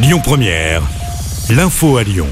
Lyon Première, l'info à Lyon.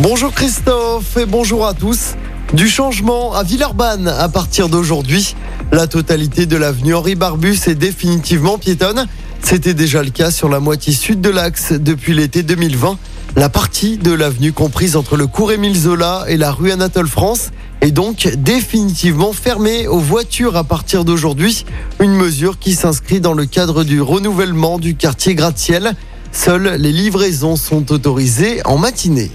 Bonjour Christophe et bonjour à tous. Du changement à Villeurbanne à partir d'aujourd'hui. La totalité de l'avenue Henri Barbus est définitivement piétonne. C'était déjà le cas sur la moitié sud de l'axe depuis l'été 2020. La partie de l'avenue comprise entre le cours Émile Zola et la rue Anatole France est donc définitivement fermée aux voitures à partir d'aujourd'hui. Une mesure qui s'inscrit dans le cadre du renouvellement du quartier gratte-ciel. Seules les livraisons sont autorisées en matinée.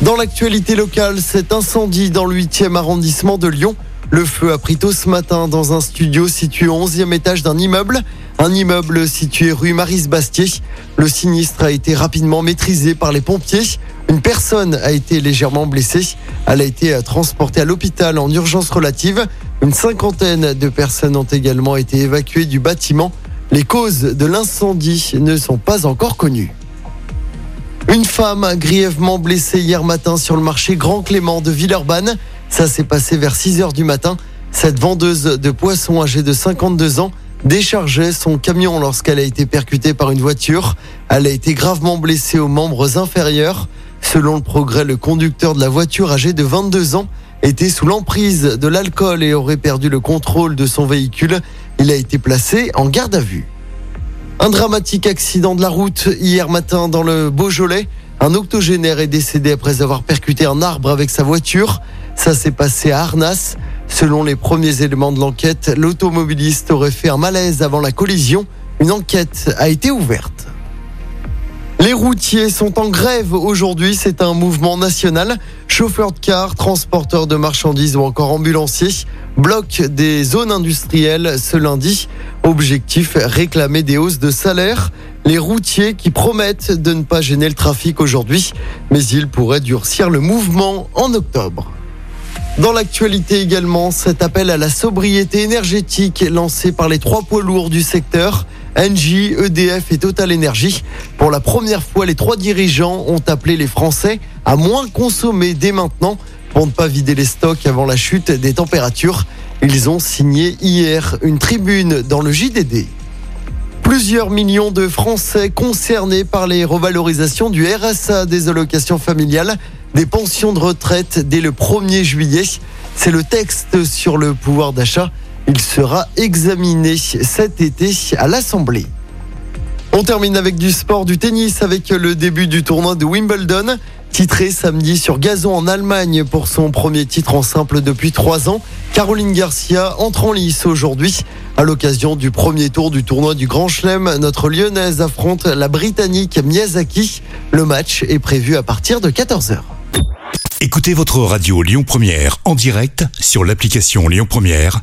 Dans l'actualité locale, cet incendie dans le 8e arrondissement de Lyon. Le feu a pris tôt ce matin dans un studio situé au 11e étage d'un immeuble. Un immeuble situé rue Maris-Bastier. Le sinistre a été rapidement maîtrisé par les pompiers. Une personne a été légèrement blessée. Elle a été transportée à l'hôpital en urgence relative. Une cinquantaine de personnes ont également été évacuées du bâtiment. Les causes de l'incendie ne sont pas encore connues. Une femme grièvement blessée hier matin sur le marché Grand Clément de Villeurbanne. Ça s'est passé vers 6 heures du matin. Cette vendeuse de poissons âgée de 52 ans déchargeait son camion lorsqu'elle a été percutée par une voiture. Elle a été gravement blessée aux membres inférieurs. Selon le progrès, le conducteur de la voiture âgé de 22 ans était sous l'emprise de l'alcool et aurait perdu le contrôle de son véhicule. Il a été placé en garde à vue. Un dramatique accident de la route hier matin dans le Beaujolais. Un octogénaire est décédé après avoir percuté un arbre avec sa voiture. Ça s'est passé à Arnas. Selon les premiers éléments de l'enquête, l'automobiliste aurait fait un malaise avant la collision. Une enquête a été ouverte. Les routiers sont en grève aujourd'hui. C'est un mouvement national. Chauffeurs de car, transporteurs de marchandises ou encore ambulanciers bloquent des zones industrielles ce lundi. Objectif réclamer des hausses de salaire. Les routiers qui promettent de ne pas gêner le trafic aujourd'hui, mais ils pourraient durcir le mouvement en octobre. Dans l'actualité également, cet appel à la sobriété énergétique lancé par les trois poids lourds du secteur. Engie, EDF et Total Energy. Pour la première fois, les trois dirigeants ont appelé les Français à moins consommer dès maintenant pour ne pas vider les stocks avant la chute des températures. Ils ont signé hier une tribune dans le JDD. Plusieurs millions de Français concernés par les revalorisations du RSA des allocations familiales, des pensions de retraite dès le 1er juillet. C'est le texte sur le pouvoir d'achat il sera examiné cet été à l'Assemblée. On termine avec du sport, du tennis, avec le début du tournoi de Wimbledon. Titré samedi sur gazon en Allemagne pour son premier titre en simple depuis trois ans, Caroline Garcia entre en lice aujourd'hui. À l'occasion du premier tour du tournoi du Grand Chelem, notre lyonnaise affronte la britannique Miyazaki. Le match est prévu à partir de 14h. Écoutez votre radio Lyon Première en direct sur l'application Lyon Première,